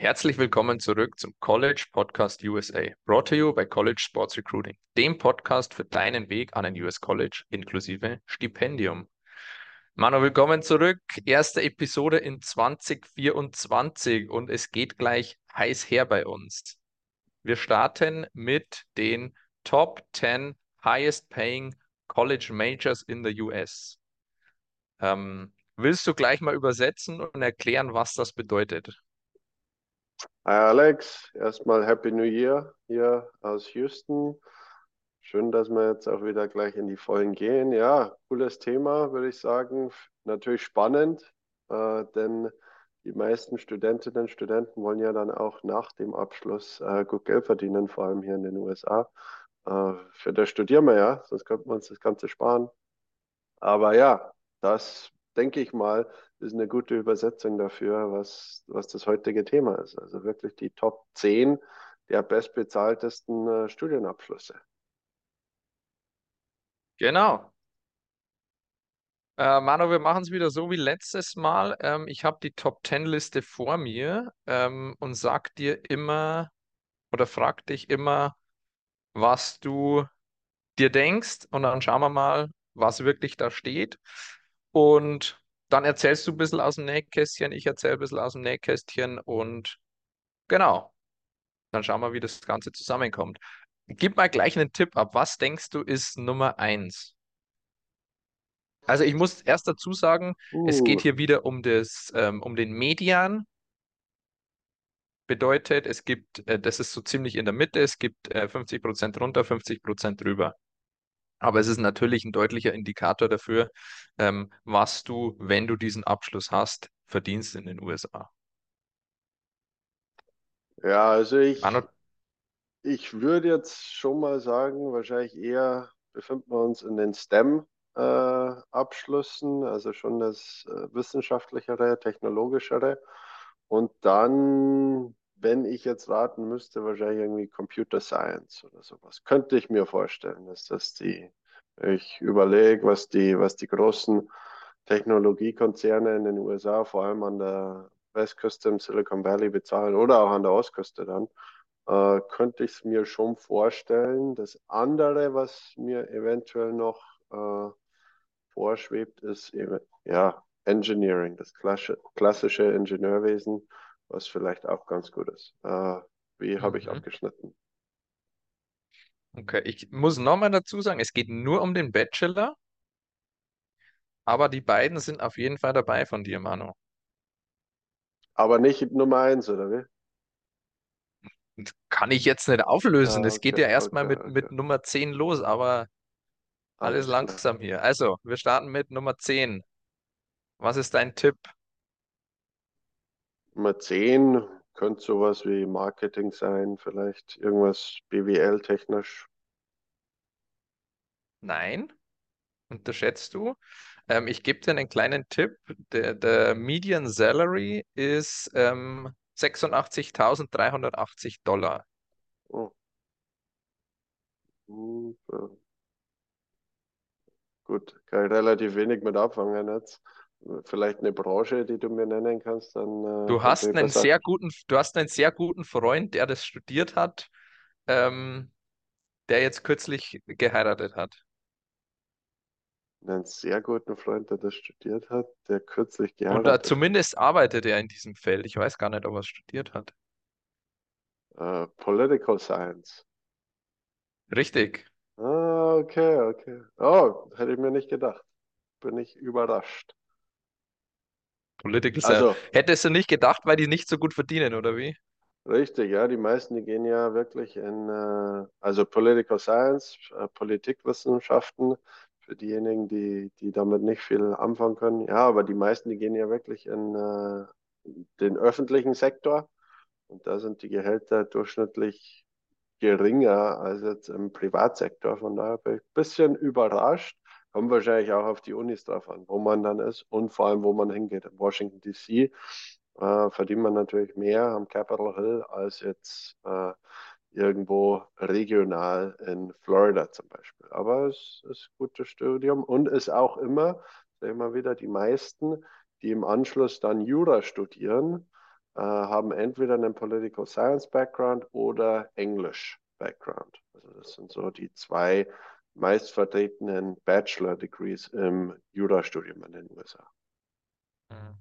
Herzlich willkommen zurück zum College Podcast USA, brought to you by College Sports Recruiting, dem Podcast für deinen Weg an ein US College inklusive Stipendium. Manu, willkommen zurück. Erste Episode in 2024 und es geht gleich heiß her bei uns. Wir starten mit den Top 10 Highest Paying College Majors in the US. Ähm, willst du gleich mal übersetzen und erklären, was das bedeutet? Hi Alex, erstmal Happy New Year hier aus Houston. Schön, dass wir jetzt auch wieder gleich in die Vollen gehen. Ja, cooles Thema, würde ich sagen. Natürlich spannend, äh, denn die meisten Studentinnen und Studenten wollen ja dann auch nach dem Abschluss äh, gut Geld verdienen, vor allem hier in den USA. Äh, für das studieren wir ja, sonst könnte man uns das Ganze sparen. Aber ja, das denke ich mal, ist eine gute Übersetzung dafür, was, was das heutige Thema ist. Also wirklich die Top 10 der bestbezahltesten äh, Studienabschlüsse. Genau. Äh, Manu, wir machen es wieder so wie letztes Mal. Ähm, ich habe die Top 10 Liste vor mir ähm, und sag dir immer oder frag dich immer, was du dir denkst und dann schauen wir mal, was wirklich da steht. Und dann erzählst du ein bisschen aus dem Nähkästchen, ich erzähle ein bisschen aus dem Nähkästchen und genau, dann schauen wir, wie das Ganze zusammenkommt. Gib mal gleich einen Tipp ab. Was denkst du ist Nummer eins? Also ich muss erst dazu sagen, uh. es geht hier wieder um das, ähm, um den Median. Bedeutet, es gibt, äh, das ist so ziemlich in der Mitte, es gibt äh, 50% runter, 50% drüber. Aber es ist natürlich ein deutlicher Indikator dafür, ähm, was du, wenn du diesen Abschluss hast, verdienst in den USA. Ja, also ich, ich würde jetzt schon mal sagen, wahrscheinlich eher befinden wir uns in den STEM-Abschlüssen, äh, also schon das äh, wissenschaftlichere, technologischere. Und dann wenn ich jetzt raten müsste, wahrscheinlich irgendwie Computer Science oder sowas. Könnte ich mir vorstellen, dass das die, ich überlege, was die, was die großen Technologiekonzerne in den USA, vor allem an der Westküste im Silicon Valley bezahlen oder auch an der Ostküste dann, äh, könnte ich es mir schon vorstellen. Das andere, was mir eventuell noch äh, vorschwebt, ist eben, ja, Engineering, das klassische Ingenieurwesen was vielleicht auch ganz gut ist. Äh, wie habe ich mhm. abgeschnitten? Okay, ich muss nochmal dazu sagen, es geht nur um den Bachelor, aber die beiden sind auf jeden Fall dabei von dir, Manu. Aber nicht Nummer eins, oder wie? Kann ich jetzt nicht auflösen. Ah, das geht ja erstmal okay, mit, okay. mit Nummer 10 los, aber alles, alles langsam hier. Also, wir starten mit Nummer 10. Was ist dein Tipp? Nummer 10 könnte sowas wie Marketing sein, vielleicht irgendwas BWL-technisch. Nein, unterschätzt du. Ähm, ich gebe dir einen kleinen Tipp. Der, der Median Salary ist ähm, 86.380 Dollar. Oh. Gut, kann ich relativ wenig mit abfangen jetzt vielleicht eine Branche, die du mir nennen kannst, dann. Äh, du hast einen sehr guten, du hast einen sehr guten Freund, der das studiert hat, ähm, der jetzt kürzlich geheiratet hat. Einen sehr guten Freund, der das studiert hat, der kürzlich geheiratet hat. Oder zumindest arbeitet er in diesem Feld. Ich weiß gar nicht, ob er es studiert hat. Uh, Political Science. Richtig. Ah, okay, okay. Oh, hätte ich mir nicht gedacht. Bin ich überrascht. Political also, Hättest du nicht gedacht, weil die nicht so gut verdienen, oder wie? Richtig, ja, die meisten, die gehen ja wirklich in, äh, also Political Science, äh, Politikwissenschaften, für diejenigen, die, die damit nicht viel anfangen können. Ja, aber die meisten, die gehen ja wirklich in äh, den öffentlichen Sektor und da sind die Gehälter durchschnittlich geringer als jetzt im Privatsektor. Von daher bin ich ein bisschen überrascht. Kommt wahrscheinlich auch auf die Unis drauf an, wo man dann ist und vor allem, wo man hingeht. In Washington DC äh, verdient man natürlich mehr am Capitol Hill als jetzt äh, irgendwo regional in Florida zum Beispiel. Aber es ist ein gutes Studium und ist auch immer, sag ich mal wieder, die meisten, die im Anschluss dann Jura studieren, äh, haben entweder einen Political Science Background oder English Background. Also das sind so die zwei meistvertretenen Bachelor Degrees im Jurastudium in den USA. Mhm.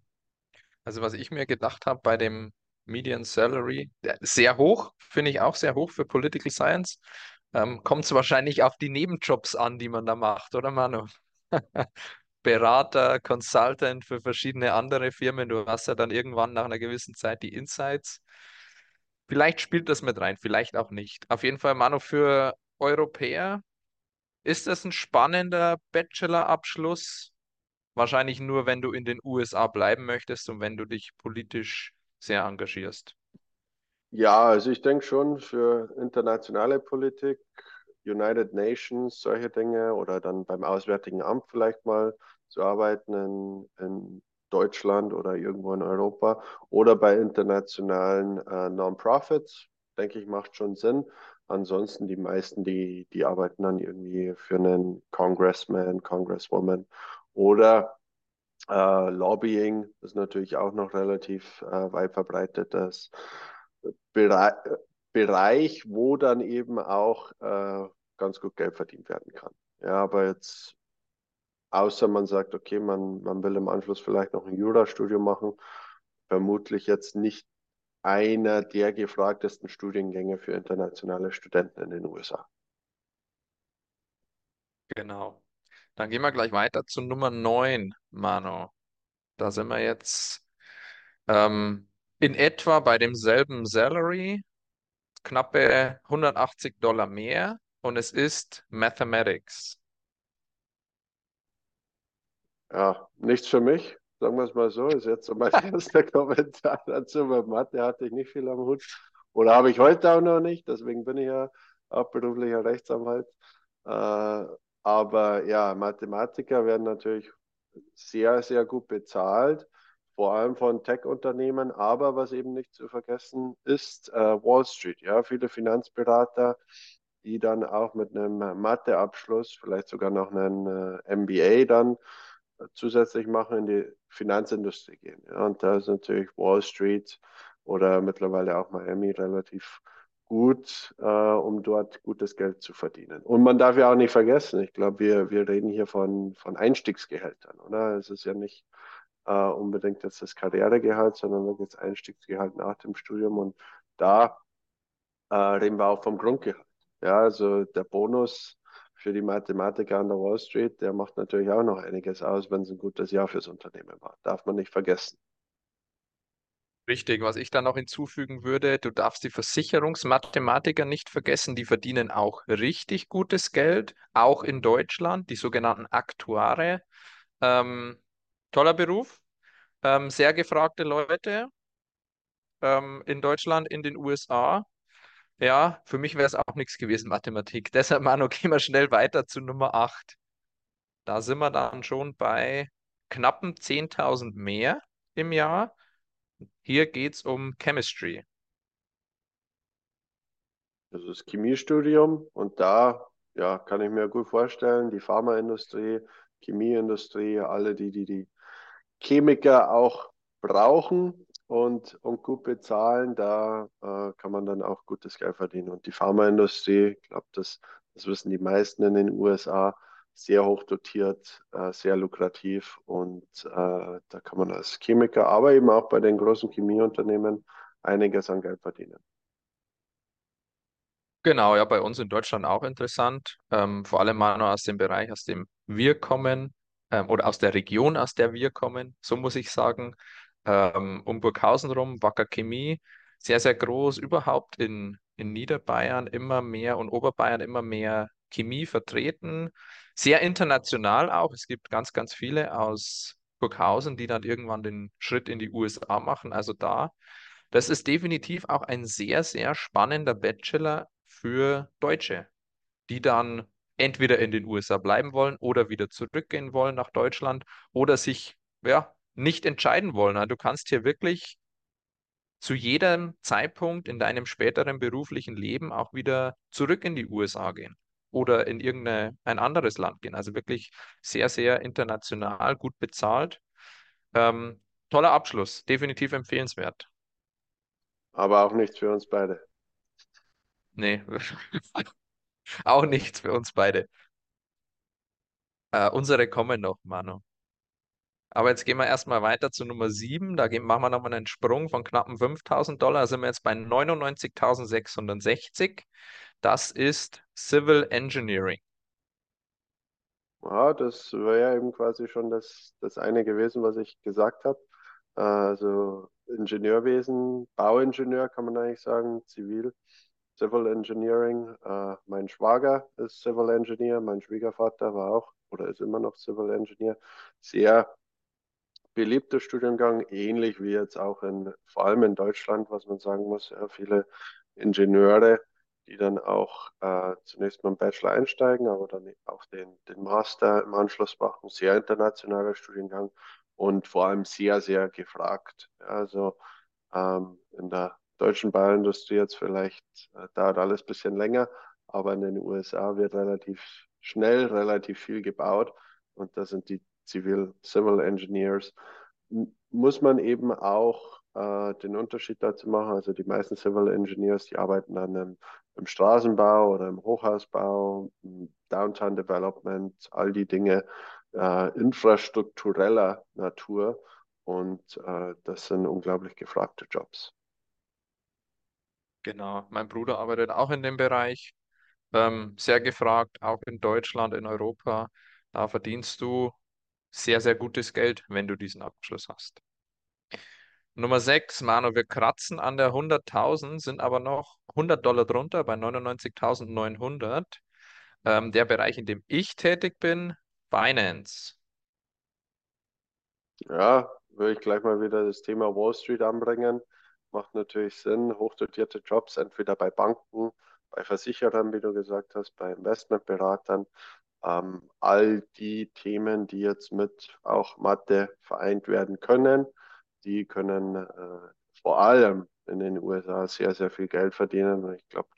Also was ich mir gedacht habe bei dem Median Salary, sehr hoch, finde ich auch sehr hoch für Political Science. Ähm, kommt es wahrscheinlich auf die Nebenjobs an, die man da macht, oder Manu? Berater, Consultant für verschiedene andere Firmen. Du hast ja dann irgendwann nach einer gewissen Zeit die Insights. Vielleicht spielt das mit rein, vielleicht auch nicht. Auf jeden Fall, Manu, für Europäer ist das ein spannender Bachelorabschluss. Wahrscheinlich nur, wenn du in den USA bleiben möchtest und wenn du dich politisch sehr engagierst. Ja, also ich denke schon für internationale Politik, United Nations, solche Dinge oder dann beim Auswärtigen Amt vielleicht mal zu arbeiten in, in Deutschland oder irgendwo in Europa oder bei internationalen äh, Non-Profits, denke ich, macht schon Sinn. Ansonsten die meisten, die, die arbeiten dann irgendwie für einen Congressman, Congresswoman oder äh, Lobbying ist natürlich auch noch relativ äh, weit verbreitetes Bere Bereich, wo dann eben auch äh, ganz gut Geld verdient werden kann. Ja, aber jetzt, außer man sagt, okay, man, man will im Anschluss vielleicht noch ein Jurastudium machen, vermutlich jetzt nicht einer der gefragtesten Studiengänge für internationale Studenten in den USA. Genau. Dann gehen wir gleich weiter zu Nummer 9, Mano. Da sind wir jetzt ähm, in etwa bei demselben Salary, knappe 180 Dollar mehr und es ist Mathematics. Ja, nichts für mich, sagen wir es mal so, ist jetzt so mein erster Kommentar dazu. Mit Mathe hatte ich nicht viel am Hut oder habe ich heute auch noch nicht, deswegen bin ich ja auch beruflicher Rechtsanwalt. Äh, aber ja, Mathematiker werden natürlich sehr, sehr gut bezahlt, vor allem von Tech-Unternehmen. Aber was eben nicht zu vergessen ist, äh, Wall Street. Ja, viele Finanzberater, die dann auch mit einem Matheabschluss, vielleicht sogar noch einen äh, MBA dann zusätzlich machen, in die Finanzindustrie gehen. Ja, und da ist natürlich Wall Street oder mittlerweile auch Miami relativ gut, äh, um dort gutes Geld zu verdienen. Und man darf ja auch nicht vergessen, ich glaube, wir, wir reden hier von, von Einstiegsgehältern, oder? Es ist ja nicht äh, unbedingt jetzt das Karrieregehalt, sondern wirklich das Einstiegsgehalt nach dem Studium. Und da äh, reden wir auch vom Grundgehalt. Ja, also der Bonus für die Mathematiker an der Wall Street, der macht natürlich auch noch einiges aus, wenn es ein gutes Jahr fürs Unternehmen war. Darf man nicht vergessen. Richtig, was ich da noch hinzufügen würde, du darfst die Versicherungsmathematiker nicht vergessen, die verdienen auch richtig gutes Geld, auch in Deutschland, die sogenannten Aktuare. Ähm, toller Beruf, ähm, sehr gefragte Leute ähm, in Deutschland, in den USA. Ja, für mich wäre es auch nichts gewesen, Mathematik. Deshalb, Manu, gehen wir schnell weiter zu Nummer 8. Da sind wir dann schon bei knappen 10.000 mehr im Jahr. Hier geht es um Chemistry. Das ist Chemiestudium und da ja, kann ich mir gut vorstellen, die Pharmaindustrie, Chemieindustrie, alle, die die, die Chemiker auch brauchen und, und gut bezahlen, da äh, kann man dann auch gutes Geld verdienen. Und die Pharmaindustrie, ich glaube, das, das wissen die meisten in den USA, sehr hoch dotiert, äh, sehr lukrativ und äh, da kann man als Chemiker, aber eben auch bei den großen Chemieunternehmen einiges an Geld verdienen. Genau, ja, bei uns in Deutschland auch interessant, ähm, vor allem mal nur aus dem Bereich, aus dem wir kommen ähm, oder aus der Region, aus der wir kommen, so muss ich sagen, ähm, um Burghausen rum, Wacker Chemie, sehr, sehr groß, überhaupt in, in Niederbayern immer mehr und Oberbayern immer mehr Chemie vertreten. Sehr international auch. Es gibt ganz, ganz viele aus Burghausen, die dann irgendwann den Schritt in die USA machen. Also da, das ist definitiv auch ein sehr, sehr spannender Bachelor für Deutsche, die dann entweder in den USA bleiben wollen oder wieder zurückgehen wollen nach Deutschland oder sich ja nicht entscheiden wollen. Du kannst hier wirklich zu jedem Zeitpunkt in deinem späteren beruflichen Leben auch wieder zurück in die USA gehen oder in irgendein ein anderes Land gehen. Also wirklich sehr, sehr international, gut bezahlt. Ähm, toller Abschluss, definitiv empfehlenswert. Aber auch nichts für uns beide. Nee, auch nichts für uns beide. Äh, unsere kommen noch, Manu. Aber jetzt gehen wir erstmal weiter zu Nummer 7. Da gehen, machen wir nochmal einen Sprung von knappen 5000 Dollar. Da sind wir jetzt bei 99.660. Das ist Civil Engineering. Ja, das wäre ja eben quasi schon das, das eine gewesen, was ich gesagt habe. Also Ingenieurwesen, Bauingenieur kann man eigentlich sagen, zivil, Civil Engineering. Äh, mein Schwager ist Civil Engineer, mein Schwiegervater war auch oder ist immer noch Civil Engineer. Sehr beliebter Studiengang, ähnlich wie jetzt auch in, vor allem in Deutschland, was man sagen muss, viele Ingenieure, die dann auch äh, zunächst mal im Bachelor einsteigen, aber dann auch den, den Master im Anschluss machen. Sehr internationaler Studiengang und vor allem sehr, sehr gefragt. Also ähm, in der deutschen Bauindustrie jetzt vielleicht äh, dauert alles ein bisschen länger, aber in den USA wird relativ schnell relativ viel gebaut und da sind die Civil, Civil Engineers, muss man eben auch äh, den Unterschied dazu machen. Also die meisten Civil Engineers, die arbeiten dann im, im Straßenbau oder im Hochhausbau, im Downtown Development, all die Dinge äh, infrastruktureller Natur. Und äh, das sind unglaublich gefragte Jobs. Genau, mein Bruder arbeitet auch in dem Bereich. Ähm, sehr gefragt, auch in Deutschland, in Europa. Da verdienst du sehr, sehr gutes Geld, wenn du diesen Abschluss hast. Nummer 6, Manu, wir kratzen an der 100.000, sind aber noch 100 Dollar drunter bei 99.900. Ähm, der Bereich, in dem ich tätig bin, Finance. Ja, würde ich gleich mal wieder das Thema Wall Street anbringen. Macht natürlich Sinn, hochdotierte Jobs, entweder bei Banken, bei Versicherern, wie du gesagt hast, bei Investmentberatern ähm, all die Themen, die jetzt mit auch Mathe vereint werden können, die können äh, vor allem in den USA sehr, sehr viel Geld verdienen. Und ich glaube,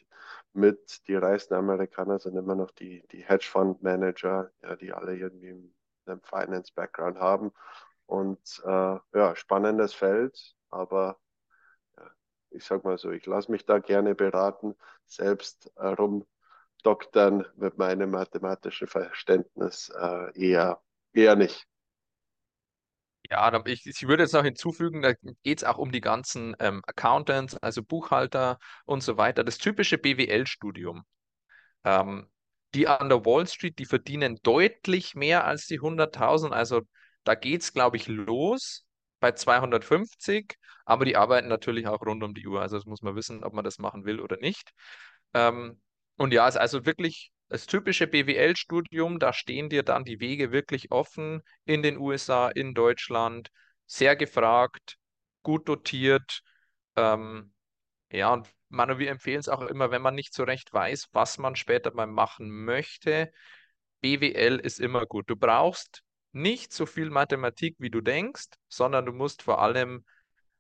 mit die reichsten Amerikaner sind immer noch die, die Hedgefonds-Manager, ja, die alle irgendwie einen Finance-Background haben. Und äh, ja, spannendes Feld, aber ja, ich sag mal so, ich lasse mich da gerne beraten. Selbst äh, rum doktern mit meinem mathematischen Verständnis äh, eher, eher nicht. Ja, ich, ich würde jetzt noch hinzufügen, da geht es auch um die ganzen ähm, Accountants, also Buchhalter und so weiter. Das typische BWL-Studium. Ähm, die an der Wall Street, die verdienen deutlich mehr als die 100.000. Also da geht es, glaube ich, los bei 250, aber die arbeiten natürlich auch rund um die Uhr. Also das muss man wissen, ob man das machen will oder nicht. Ähm, und ja, es ist also wirklich das typische BWL-Studium, da stehen dir dann die Wege wirklich offen in den USA, in Deutschland, sehr gefragt, gut dotiert. Ähm, ja, und Manu, wir empfehlen es auch immer, wenn man nicht so recht weiß, was man später mal machen möchte. BWL ist immer gut. Du brauchst nicht so viel Mathematik, wie du denkst, sondern du musst vor allem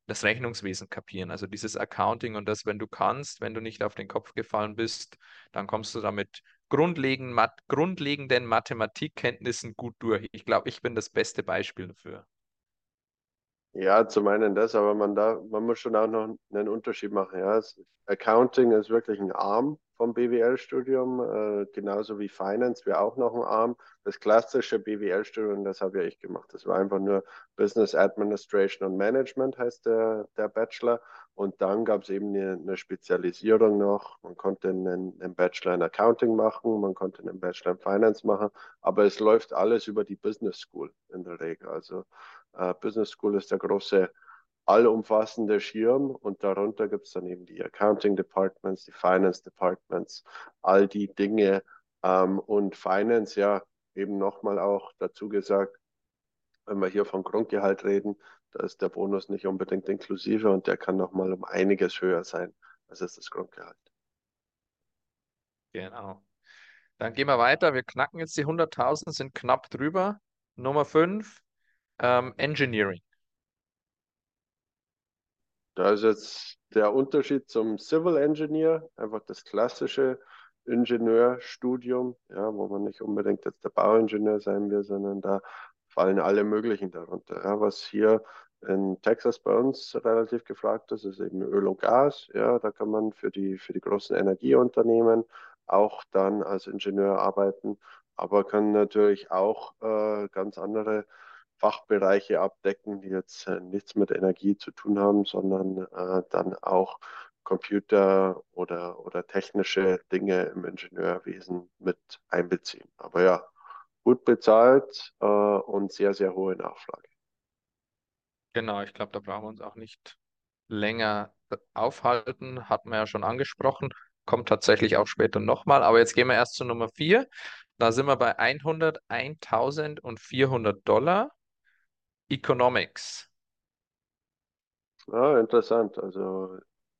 das Rechnungswesen kapieren, also dieses Accounting und das, wenn du kannst, wenn du nicht auf den Kopf gefallen bist, dann kommst du damit grundlegenden Mathematikkenntnissen gut durch. Ich glaube, ich bin das beste Beispiel dafür. Ja, zum einen das, aber man, da, man muss schon auch noch einen Unterschied machen. Ja. Accounting ist wirklich ein Arm vom BWL-Studium, äh, genauso wie Finance wäre auch noch ein Arm. Das klassische BWL-Studium, das habe ja ich gemacht. Das war einfach nur Business Administration und Management, heißt der, der Bachelor. Und dann gab es eben eine, Spezialisierung noch. Man konnte einen, einen, Bachelor in Accounting machen, man konnte einen Bachelor in Finance machen, aber es läuft alles über die Business School in der Regel. Also äh, Business School ist der große allumfassende Schirm und darunter gibt es dann eben die Accounting Departments, die Finance Departments, all die Dinge ähm, und Finance ja eben nochmal auch dazu gesagt, wenn wir hier von Grundgehalt reden, da ist der Bonus nicht unbedingt inklusive und der kann nochmal um einiges höher sein als ist das Grundgehalt. Genau. Dann gehen wir weiter. Wir knacken jetzt die 100.000, sind knapp drüber. Nummer 5, ähm, Engineering. Da ist jetzt der Unterschied zum Civil Engineer, einfach das klassische Ingenieurstudium, ja, wo man nicht unbedingt jetzt der Bauingenieur sein will, sondern da fallen alle möglichen darunter. Ja, was hier in Texas bei uns relativ gefragt ist, ist eben Öl und Gas. Ja, da kann man für die, für die großen Energieunternehmen auch dann als Ingenieur arbeiten, aber kann natürlich auch äh, ganz andere Fachbereiche abdecken, die jetzt äh, nichts mit Energie zu tun haben, sondern äh, dann auch Computer oder, oder technische Dinge im Ingenieurwesen mit einbeziehen. Aber ja, gut bezahlt äh, und sehr, sehr hohe Nachfrage. Genau, ich glaube, da brauchen wir uns auch nicht länger aufhalten. Hatten wir ja schon angesprochen. Kommt tatsächlich auch später nochmal. Aber jetzt gehen wir erst zu Nummer 4. Da sind wir bei 100, 1400 Dollar. Economics. Ja, interessant. Also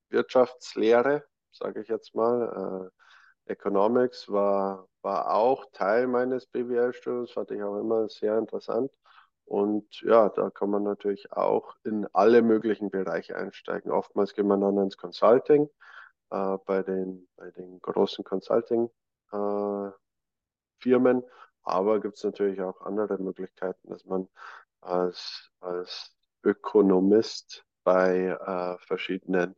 Wirtschaftslehre, sage ich jetzt mal. Economics war, war auch Teil meines BWL-Studiums, fand ich auch immer sehr interessant. Und ja, da kann man natürlich auch in alle möglichen Bereiche einsteigen. Oftmals geht man dann ins Consulting, äh, bei, den, bei den großen Consulting-Firmen. Äh, aber gibt es natürlich auch andere Möglichkeiten, dass man als, als Ökonomist bei äh, verschiedenen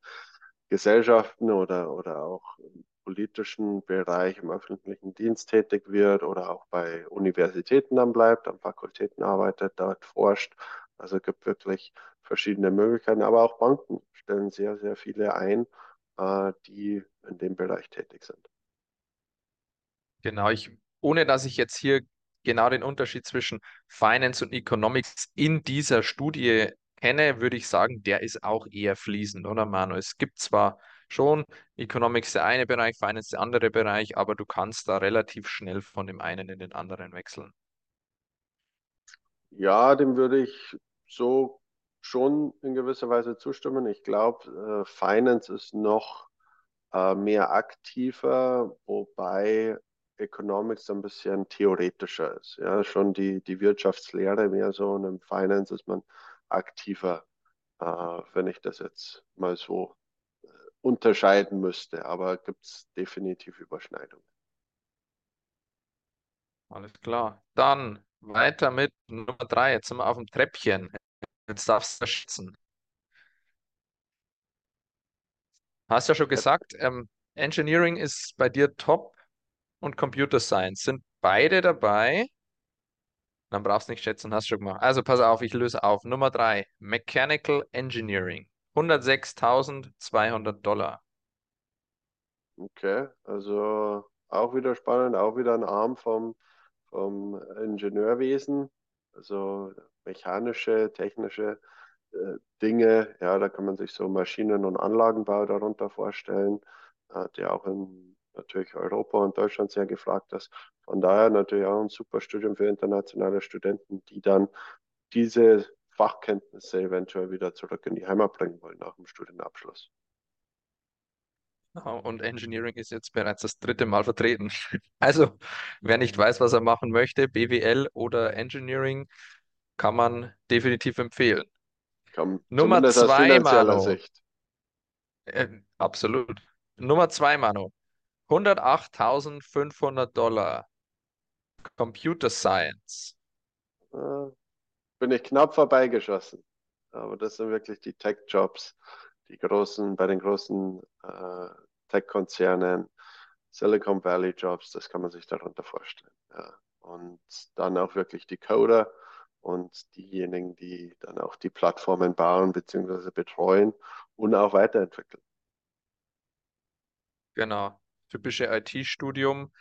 Gesellschaften oder, oder auch politischen Bereich, im öffentlichen Dienst tätig wird oder auch bei Universitäten dann bleibt, an Fakultäten arbeitet, dort forscht. Also es gibt wirklich verschiedene Möglichkeiten, aber auch Banken stellen sehr, sehr viele ein, äh, die in dem Bereich tätig sind. Genau, ich, ohne dass ich jetzt hier genau den Unterschied zwischen Finance und Economics in dieser Studie kenne, würde ich sagen, der ist auch eher fließend, oder Manu? Es gibt zwar schon Economics der eine Bereich, Finance der andere Bereich, aber du kannst da relativ schnell von dem einen in den anderen wechseln. Ja, dem würde ich so schon in gewisser Weise zustimmen. Ich glaube, äh, Finance ist noch äh, mehr aktiver, wobei Economics ein bisschen theoretischer ist. Ja, schon die, die Wirtschaftslehre mehr so und im Finance ist man aktiver, äh, wenn ich das jetzt mal so unterscheiden müsste. Aber gibt es definitiv Überschneidungen. Alles klar. Dann weiter mit Nummer drei. Jetzt sind wir auf dem Treppchen. Jetzt darfst du schätzen. Hast ja schon gesagt, ähm, Engineering ist bei dir top und Computer Science. Sind beide dabei? Dann brauchst du nicht schätzen, hast du schon gemacht. Also pass auf, ich löse auf. Nummer drei, Mechanical Engineering. 106.200 Dollar. Okay, also auch wieder spannend, auch wieder ein Arm vom, vom Ingenieurwesen, also mechanische, technische äh, Dinge. Ja, da kann man sich so Maschinen- und Anlagenbau darunter vorstellen, äh, der auch in natürlich Europa und Deutschland sehr gefragt ist. Von daher natürlich auch ein super Studium für internationale Studenten, die dann diese Fachkenntnisse eventuell wieder zurück in die Heimat bringen wollen nach dem Studienabschluss. Und Engineering ist jetzt bereits das dritte Mal vertreten. Also, wer nicht weiß, was er machen möchte, BWL oder Engineering, kann man definitiv empfehlen. Kann, Nummer zwei, Manu. Äh, absolut. Nummer zwei, Manu. 108.500 Dollar. Computer Science. Bin ich knapp vorbeigeschossen. Aber das sind wirklich die Tech-Jobs, die großen, bei den großen äh, Tech-Konzernen, Silicon Valley Jobs, das kann man sich darunter vorstellen. Ja. Und dann auch wirklich die Coder und diejenigen, die dann auch die Plattformen bauen bzw. betreuen und auch weiterentwickeln. Genau, typische IT-Studium.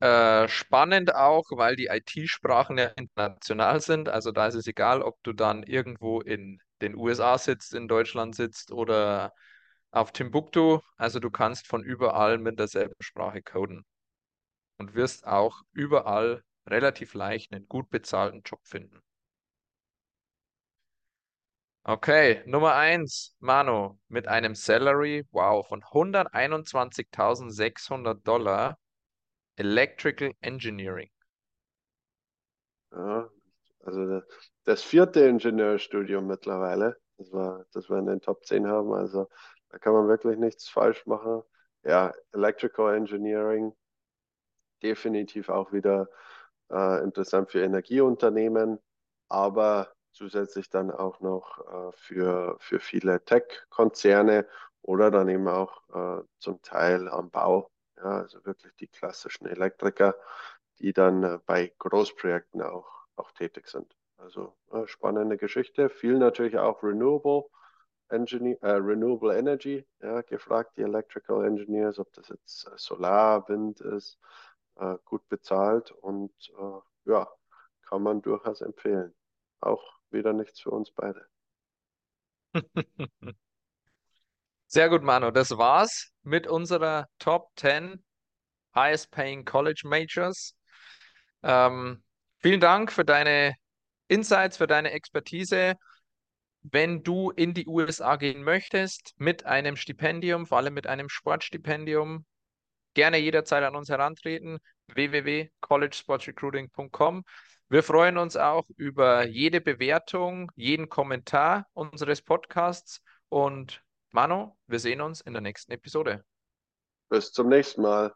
Äh, spannend auch, weil die IT-Sprachen ja international sind. Also da ist es egal, ob du dann irgendwo in den USA sitzt, in Deutschland sitzt oder auf Timbuktu. Also du kannst von überall mit derselben Sprache coden und wirst auch überall relativ leicht einen gut bezahlten Job finden. Okay, Nummer eins, Manu, mit einem Salary, wow, von 121.600 Dollar, Electrical Engineering. Ja, also das vierte Ingenieurstudium mittlerweile, das war, das wir in den Top 10 haben, also da kann man wirklich nichts falsch machen. Ja, Electrical Engineering, definitiv auch wieder äh, interessant für Energieunternehmen, aber zusätzlich dann auch noch äh, für, für viele Tech-Konzerne oder dann eben auch äh, zum Teil am Bau. Ja, also wirklich die klassischen Elektriker, die dann äh, bei Großprojekten auch, auch tätig sind. Also äh, spannende Geschichte. Viel natürlich auch Renewable. Engineer, äh, Renewable Energy, ja, gefragt, die Electrical Engineers, ob das jetzt äh, Solar, Wind ist, äh, gut bezahlt und ja, kann man durchaus empfehlen. Auch wieder nichts für uns beide. Sehr gut, Manu. Das war's mit unserer Top 10 Highest Paying College Majors. Ähm, vielen Dank für deine Insights, für deine Expertise. Wenn du in die USA gehen möchtest mit einem Stipendium, vor allem mit einem Sportstipendium, gerne jederzeit an uns herantreten. www.collegesportsrecruiting.com. Wir freuen uns auch über jede Bewertung, jeden Kommentar unseres Podcasts und Manu, wir sehen uns in der nächsten Episode. Bis zum nächsten Mal.